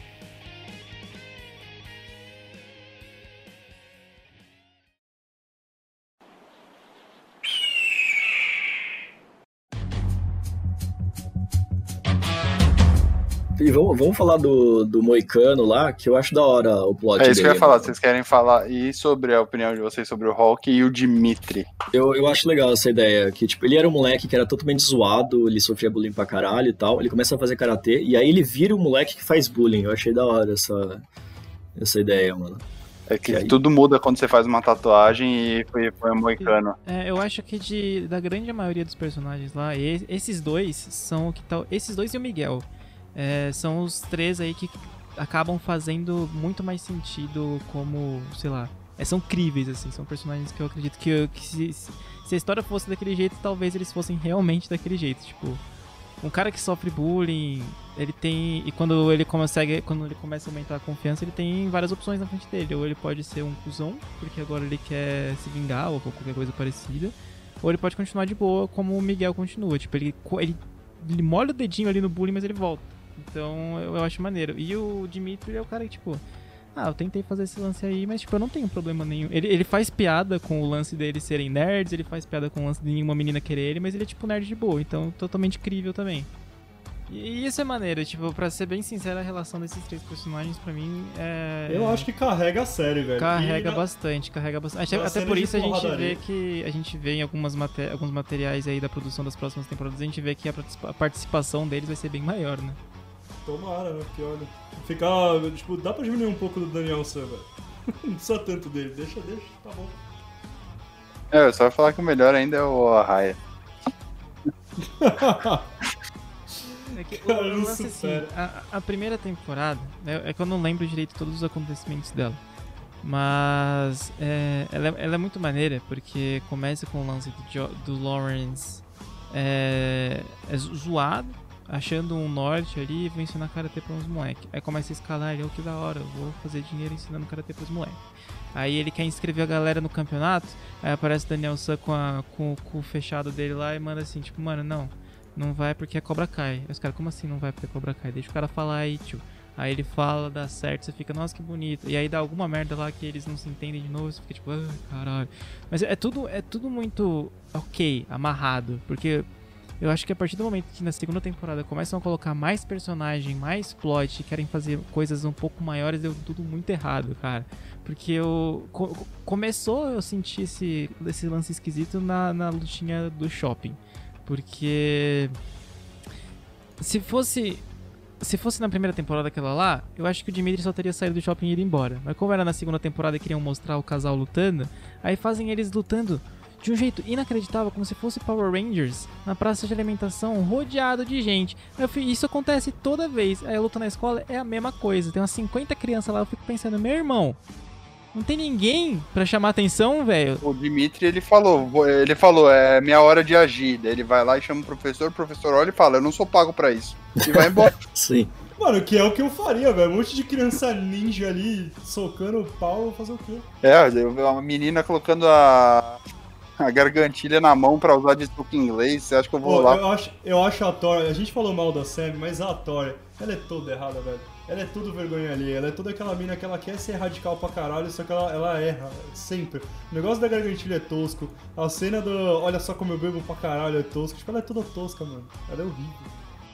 E vamos, vamos falar do, do Moicano lá, que eu acho da hora o plot É isso que eu ia dele, falar. mano. Vocês querem falar e sobre a opinião de vocês sobre o Hulk e o Dimitri? Eu, eu acho legal essa ideia, que tipo, ele era um moleque que era totalmente zoado, ele sofria bullying pra caralho e tal, ele começa a fazer karatê, e aí ele vira o moleque que faz bullying. Eu achei da hora essa, essa ideia, mano. É que aí? tudo muda quando você faz uma tatuagem e foi, foi um moicano. É, eu acho que de, da grande maioria dos personagens lá, esses dois são o que tal. Esses dois e o Miguel. É, são os três aí que acabam fazendo muito mais sentido como, sei lá. é, são críveis, assim, são personagens que eu acredito que, que se, se- a história fosse daquele jeito, talvez eles fossem realmente daquele jeito. Tipo, um cara que sofre bullying, ele tem. E quando ele consegue. Quando ele começa a aumentar a confiança, ele tem várias opções na frente dele. Ou ele pode ser um cuzão, porque agora ele quer se vingar ou qualquer coisa parecida. Ou ele pode continuar de boa, como o Miguel continua. Tipo, ele, ele, ele molha o dedinho ali no bullying, mas ele volta. Então eu, eu acho maneiro. E o Dimitri é o cara que, tipo. Ah, eu tentei fazer esse lance aí, mas tipo, eu não tenho problema nenhum. Ele, ele faz piada com o lance deles serem nerds, ele faz piada com o lance de nenhuma menina querer ele, mas ele é tipo nerd de boa, então totalmente crível também. E, e isso é maneiro, tipo, pra ser bem sincero, a relação desses três personagens pra mim é. Eu acho que carrega a série, velho. Carrega na- bastante, carrega bastante. na Até, por isso a gente vê que. A gente vê em algumas mate- alguns materiais aí da produção das próximas temporadas, a gente vê que a participação deles vai ser bem maior, né? Tomara, né? Que olha. Ficar. Tipo, dá pra diminuir um pouco do Daniel Sam, velho. (laughs) Não precisa tanto dele. Deixa, deixa, tá bom. É, eu só ia falar que o melhor ainda é o Arraia. É que o, Cara, o não lance assim, a, a primeira temporada, é, é que eu não lembro direito todos os acontecimentos dela. Mas é, ela, é- ela é muito maneira, porque começa com o lance do, Jo- do Lawrence é, é zo- zoado, achando um norte ali vou ensinar karatê pra uns moleques. Aí começa a escalar, ele, oh, que da hora, vou fazer dinheiro ensinando karatê pros moleques. Aí ele quer inscrever a galera no campeonato, aí aparece o Daniel San com, a- com o cu fechado dele lá e manda assim, tipo, mano, não, não vai porque a cobra cai. Aí os caras, como assim não vai porque a cobra cai? Deixa o cara falar aí, tio. Aí ele fala, dá certo, você fica, nossa, que bonito. E aí dá alguma merda lá que eles não se entendem de novo, você fica tipo, ah, caralho. Mas é tudo, é tudo muito ok, amarrado. Porque eu acho que a partir do momento que na segunda temporada começam a colocar mais personagem, mais plot, querem fazer coisas um pouco maiores, deu tudo muito errado, cara. Porque eu. co- começou eu sentir esse, esse lance esquisito na, na lutinha do shopping. Porque. Se fosse. Se fosse na primeira temporada aquela lá, eu acho que o Dimitri só teria saído do shopping e ido embora. Mas como era na segunda temporada e queriam mostrar o casal lutando, aí fazem eles lutando de um jeito inacreditável, como se fosse Power Rangers na praça de alimentação, rodeado de gente. Fico- isso acontece toda vez. Aí a luta na escola é a mesma coisa. Tem umas 50 crianças lá, eu fico pensando, meu irmão, não tem ninguém pra chamar atenção, velho. O Dimitri, ele falou, ele falou, é minha hora de agir. Daí ele vai lá e chama o professor, o professor olha e fala, eu não sou pago pra isso. E vai embora. (laughs) Sim. Mano, que é o que eu faria, velho. Um monte de criança ninja ali socando o pau, fazer o quê? É, eu vi uma menina colocando a, (laughs) a gargantilha na mão pra usar de truque inglês. Você acha que eu vou Pô, lá? eu, acho, eu acho a Tori, a gente falou mal da Sam, mas a Tori, ela é toda errada, velho. Ela é tudo vergonha ali, ela é toda aquela mina que ela quer ser radical pra caralho, só que ela, ela erra, sempre. O negócio da gargantilha é tosco, a cena do olha só como eu bebo pra caralho é tosco, tipo, ela é toda tosca, mano. Ela é horrível.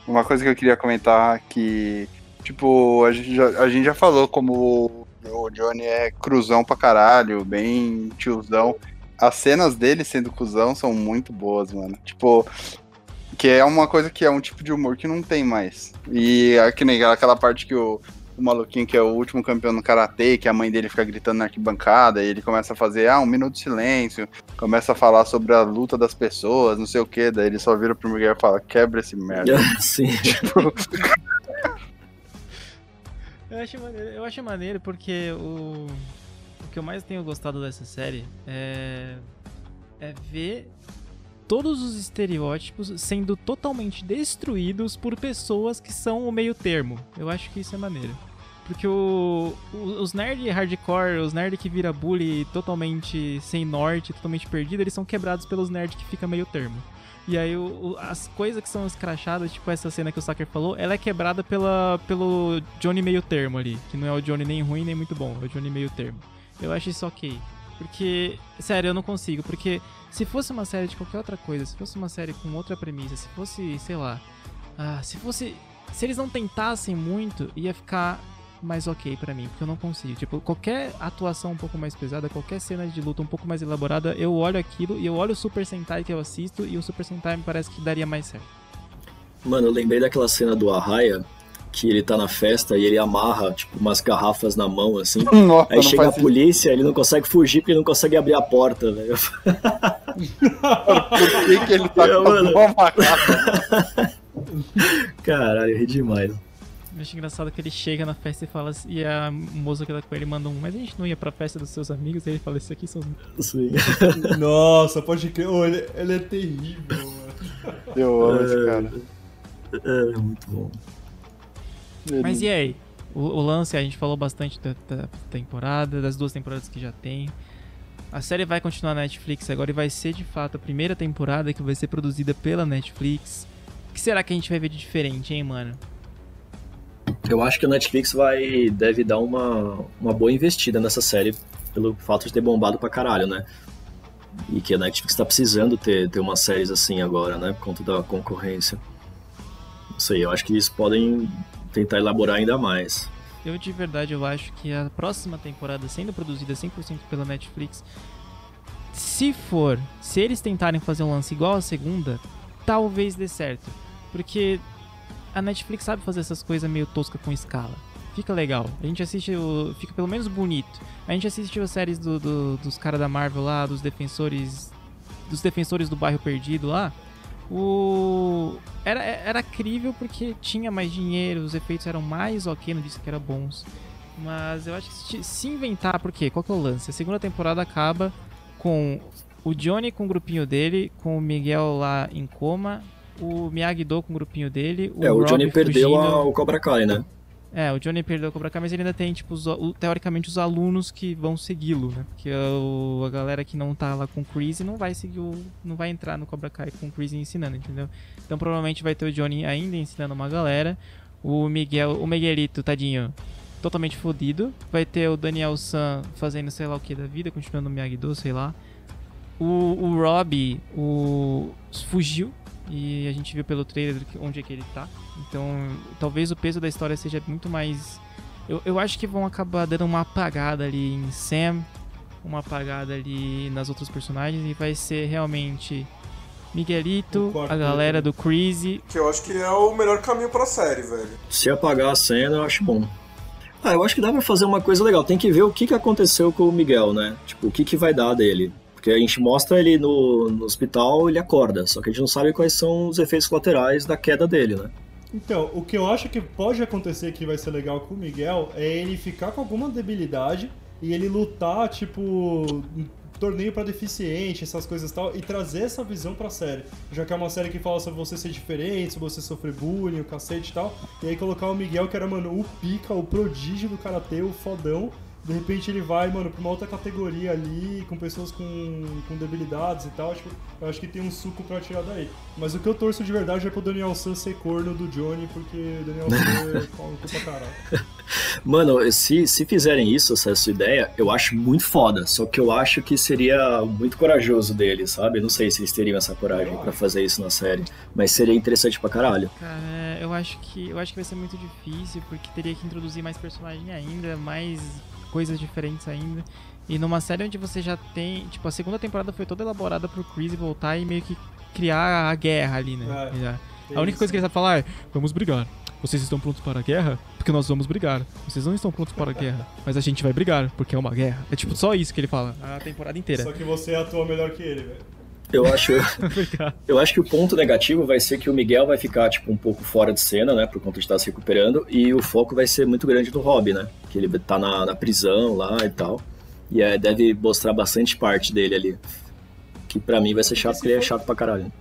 Uma coisa que eu queria comentar que, tipo, a gente já, a gente já falou como o Johnny é cruzão pra caralho, bem tiozão. As cenas dele sendo cuzão são muito boas, mano. Tipo, que é uma coisa que é um tipo de humor que não tem mais. E é que nem aquela parte que o, o maluquinho que é o último campeão no karatê, que a mãe dele fica gritando na arquibancada, e ele começa a fazer, ah, um minuto de silêncio, começa a falar sobre a luta das pessoas, não sei o que, daí ele só vira pro Miguel e fala, quebra esse merda. (laughs) Sim. Eu acho maneiro, eu acho maneiro porque o que eu mais tenho gostado dessa série é, é ver todos os estereótipos sendo totalmente destruídos por pessoas que são o meio termo. Eu acho que isso é maneiro. Porque o, os nerd hardcore, os nerd que vira bully totalmente sem norte, totalmente perdido, eles são quebrados pelos nerd que fica meio termo. E aí o- as coisas que são escrachadas, tipo essa cena que o Sucker falou, ela é quebrada pela, pelo Johnny meio termo ali. Que não é o Johnny nem ruim nem muito bom, é o Johnny meio termo. Eu acho isso ok. Porque, sério, eu não consigo. Porque se fosse uma série de qualquer outra coisa, se fosse uma série com outra premissa, se fosse, sei lá. Ah, se fosse. Se eles não tentassem muito, ia ficar mais ok pra mim, porque eu não consigo. Tipo, qualquer atuação um pouco mais pesada, qualquer cena de luta um pouco mais elaborada, eu olho aquilo e eu olho o Super Sentai que eu assisto e o Super Sentai me parece que daria mais certo. Mano, eu lembrei daquela cena do Arraia, que ele tá na festa e ele amarra, tipo, umas garrafas na mão, assim. (laughs) Nossa, Aí chega a polícia, ele não consegue fugir porque ele não consegue abrir a porta, (laughs) velho. Por que, que ele tá Eu, com mano. mão amarrada? (laughs) Caralho, eu ri demais. Eu acho engraçado que ele chega na festa e fala assim, e a moça que tá com ele manda um, mas a gente não ia pra festa dos seus amigos, e ele fala, isso aqui são Assim. Nossa, pode crer. Ô, ele, ele é terrível, mano. Eu amo esse cara. É, muito bom. Mas e aí? O, o lance, a gente falou bastante da, da temporada, das duas temporadas que já tem. A série vai continuar na Netflix agora e vai ser de fato a primeira temporada que vai ser produzida pela Netflix. O que será que a gente vai ver de diferente, hein, mano? Eu acho que a Netflix vai deve dar uma, uma boa investida nessa série pelo fato de ter bombado pra caralho, né? E que a Netflix tá precisando ter, ter umas séries assim agora, né? Por conta da concorrência. Não sei, eu acho que eles podem tentar elaborar ainda mais. Eu de verdade eu acho que a próxima temporada sendo produzida 100% pela Netflix, se for, se eles tentarem fazer um lance igual a segunda, talvez dê certo, porque a Netflix sabe fazer essas coisas meio tosca com escala. Fica legal. A gente assiste o. Fica pelo menos bonito. A gente assistiu as séries do, do- dos caras da Marvel lá, dos defensores. Dos defensores do bairro perdido lá. O. Era, era crível porque tinha mais dinheiro, os efeitos eram mais ok, não disse que eram bons. Mas eu acho que se, inventar, por quê? Qual que é o lance? A segunda temporada acaba com o Johnny com o grupinho dele, com o Miguel lá em coma, o Miyagi-Do com o grupinho dele, o é, o Rob Johnny perdeu fugindo. a- o Cobra Kai, né? É, o Johnny perdeu o Cobra Kai, mas ele ainda tem, tipo, os- o- teoricamente os alunos que vão segui-lo, né? Porque o- a galera que não tá lá com o Chris não vai seguir o, não vai entrar no Cobra Kai com o Chris ensinando, entendeu? Então provavelmente vai ter o Johnny ainda ensinando uma galera. o Miguel, o Miguelito, tadinho, totalmente fodido. Vai ter o Daniel San fazendo sei lá o que da vida, continuando no Miyagi-Do, sei lá. O, o Rob, o fugiu e a gente viu pelo trailer onde é que ele tá. Então, talvez o peso da história seja muito mais eu, eu acho que vão acabar dando uma apagada ali em Sam, uma apagada ali nas outros personagens e vai ser realmente Miguelito, a galera do Crazy. Que eu acho que é o melhor caminho pra série, velho. Se apagar a cena, eu acho bom. Ah, eu acho que dá pra fazer uma coisa legal. Tem que ver o que, que aconteceu com o Miguel, né? Tipo, o que, que vai dar dele. Porque a gente mostra ele no, no hospital, ele acorda. Só que a gente não sabe quais são os efeitos colaterais da queda dele, né? Então, o que eu acho que pode acontecer que vai ser legal com o Miguel é ele ficar com alguma debilidade e ele lutar, tipo, torneio para deficiente, essas coisas e tal, e trazer essa visão pra série. Já que é uma série que fala sobre você ser diferente, sobre você sofrer bullying, o cacete e tal. E aí colocar o Miguel, que era, mano, o pica, o prodígio do karatê, o fodão, de repente ele vai, mano, pra uma outra categoria ali, com pessoas com, com debilidades e tal. Acho, eu acho que tem um suco pra tirar daí. Mas o que eu torço de verdade é pro Daniel San ser corno do Johnny, porque o Daniel San é (laughs) pau pra caralho. Mano, se, se fizerem isso, essa, essa ideia, eu acho muito foda. Só que eu acho que seria muito corajoso deles, sabe? Não sei se eles teriam essa coragem para fazer isso na série. Mas seria interessante pra caralho. Cara, eu acho que eu acho que vai ser muito difícil, porque teria que introduzir mais personagem ainda, mais coisas diferentes ainda. E numa série onde você já tem. Tipo, a segunda temporada foi toda elaborada pro Chris voltar e meio que criar a guerra ali, né? É, a única coisa que ele sabe falar é: vamos brigar. Vocês estão prontos para a guerra? Porque nós vamos brigar. Vocês não estão prontos para a guerra, mas a gente vai brigar, porque é uma guerra. É tipo só isso que ele fala a temporada inteira. Só que você atua melhor que ele, velho. Eu acho, (laughs) eu acho que o ponto negativo vai ser que o Miguel vai ficar tipo um pouco fora de cena, né, por conta de estar se recuperando, e o foco vai ser muito grande no Rob, né, que ele tá na, na prisão lá e tal, e é, deve mostrar bastante parte dele ali, que para mim vai ser chato, porque ele é chato pra caralho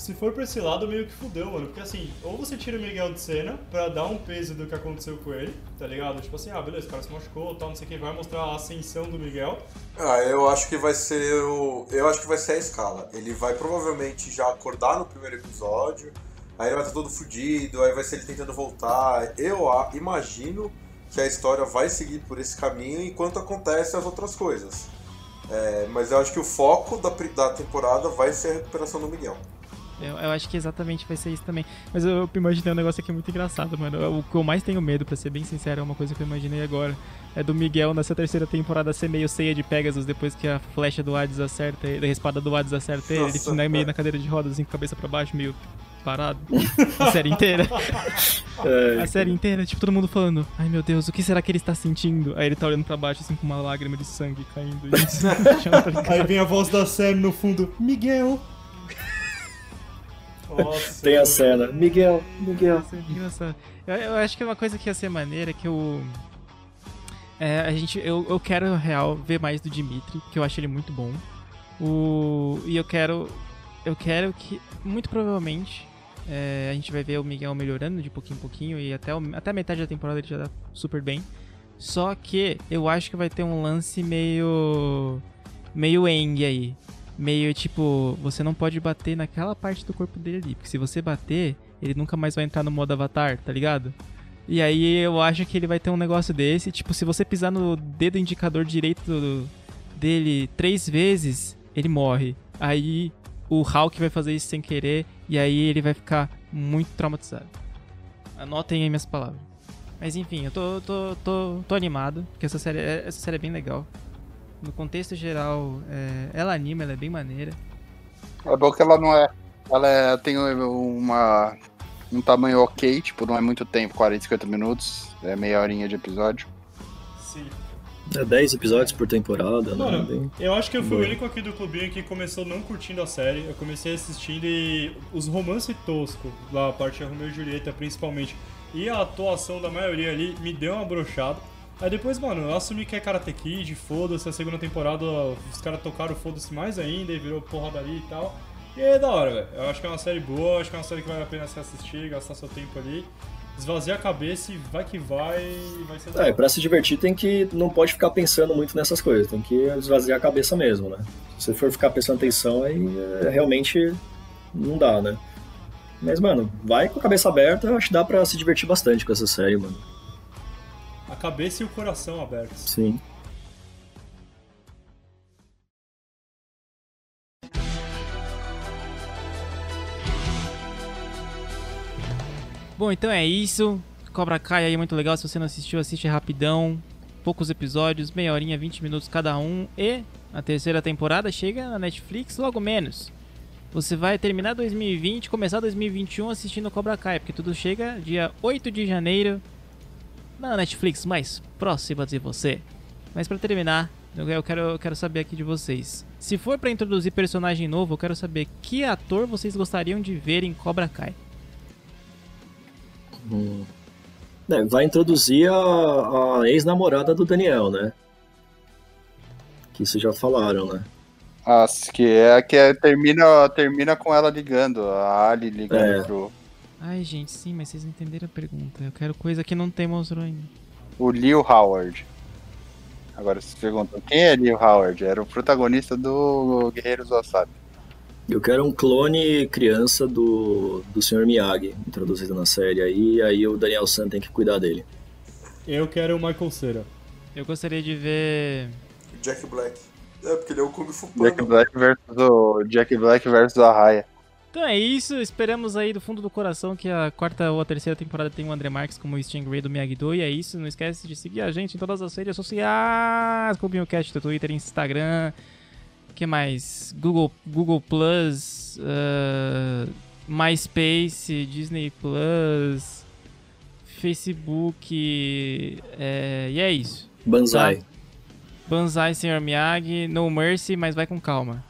se for pra esse lado, meio que fudeu, mano. Porque assim, ou você tira o Miguel de cena pra dar um peso do que aconteceu com ele, tá ligado? Tipo assim, ah, beleza, o cara se machucou tal, não sei o que, vai mostrar a ascensão do Miguel. Ah, eu acho que vai ser o. Eu acho que vai ser a escala. Ele vai provavelmente já acordar no primeiro episódio, aí ele vai estar todo fudido, aí vai ser ele tentando voltar. Eu imagino que a história vai seguir por esse caminho enquanto acontecem as outras coisas. É, mas eu acho que o foco da, da temporada vai ser a recuperação do Miguel. Eu, eu, acho que exatamente vai ser isso também. Mas eu, eu imaginei um negócio aqui muito engraçado, mano. O que eu mais tenho medo, pra ser bem sincero, é uma coisa que eu imaginei agora. É do Miguel nessa terceira temporada ser meio ceia de Pegasus depois que a flecha do Hades acerta ele, a espada do Hades acerta ele, Nossa, ele meio na cadeira de rodas, assim, com a cabeça pra baixo, meio parado. A série inteira. (laughs) É, a série inteira, tipo, todo mundo falando, ai meu Deus, o que será que ele está sentindo? Aí ele tá olhando pra baixo, assim, com uma lágrima de sangue caindo. (laughs) Aí vem a voz da Sam no fundo, Miguel. Nossa, Tem a cena. Miguel, Miguel. Eu, eu, acho que uma coisa que ia ser maneira é que eu. É, a gente, eu, eu quero, real, ver mais do Dimitri, que eu acho ele muito bom. O, e eu quero. Eu quero que. Muito provavelmente. É, a gente vai ver o Miguel melhorando de pouquinho em pouquinho. E até, o, até a metade da temporada ele já tá super bem. Só que eu acho que vai ter um lance meio. meio Eng aí meio tipo, você não pode bater naquela parte do corpo dele ali, porque se você bater, ele nunca mais vai entrar no modo avatar, tá ligado? E aí eu acho que ele vai ter um negócio desse, tipo, se você pisar no dedo indicador direito dele três vezes, ele morre. Aí o Hulk vai fazer isso sem querer, e aí ele vai ficar muito traumatizado. Anotem aí minhas palavras. Mas enfim, eu tô, tô, tô, tô animado, porque essa série, essa série é bem legal no contexto geral, é, ela anima, ela é bem maneira. É bom que ela não é. Ela é, tem uma, um tamanho ok, tipo, não é muito tempo 40, 50 minutos, é meia horinha de episódio. Sim. É 10 episódios por temporada, né? Mano, né? Bem... Eu acho que eu fui Bom. o único aqui do clubinho que começou não curtindo a série. Eu comecei assistindo e os romances toscos, lá a parte de Romeu e Julieta principalmente, e a atuação da maioria ali me deu uma brochada. Aí depois, mano, eu assumi que é Karate Kid, foda-se, a segunda temporada os caras tocaram foda-se mais ainda e virou porradaria e tal. E é da hora, velho. Eu acho que é uma série boa, acho que é uma série que vale a pena se assistir, gastar seu tempo ali. Esvaziar a cabeça e vai que vai vai ser da É, pra se divertir tem que. não pode ficar pensando muito nessas coisas, tem que esvaziar a cabeça mesmo, né? Se você for ficar prestando atenção, aí é, realmente não dá, né? Mas, mano, vai com a cabeça aberta, eu acho que dá pra se divertir bastante com essa série, mano. A cabeça e o coração abertos. Sim. Bom, então é isso. Cobra Kai aí muito legal. Se você não assistiu, assiste rapidão. Poucos episódios, meia horinha, 20 minutos cada um. E a terceira temporada chega na Netflix logo menos. Você vai terminar 2020, começar 2021 assistindo Cobra Kai, porque tudo chega dia 8 de janeiro na Netflix mais próxima de você. Mas para terminar, eu quero, eu quero saber aqui de vocês. Se for para introduzir personagem novo, eu quero saber que ator vocês gostariam de ver em Cobra Kai. Hum. É, vai introduzir a, a ex-namorada do Daniel, né? Que isso já falaram, né? Ah, que é a que é, termina, termina com ela ligando, a Ali ligando É. pro. Ai, gente, sim, mas vocês entenderam a pergunta. Eu quero coisa que não tem mostrou ainda. O Leo Howard. Agora vocês perguntam, quem é Leo Howard? Era o protagonista do Guerreiros do Wasabi. Eu quero um clone criança do, do Sr. Miyagi, introduzido na série aí, e aí o Daniel San tem que cuidar dele. Eu quero o Michael Cera. Eu gostaria de ver. Jack Black. É, porque ele é o Kung Fu Panda. Jack Black versus o Jack Black versus a Raya. Então é isso, esperamos aí do fundo do coração que a quarta ou a terceira temporada tenha o André Marques como o Stingray do Miyagi-Do. E é isso, não esquece de seguir a gente em todas as redes sociais, Clubinho Cast do Twitter, Instagram, que mais? Google, Google Plus, ah, MySpace, Disney Plus, Facebook, é, e é isso. Banzai. Banzai, Sr. Miyagi, No Mercy, mas vai com calma.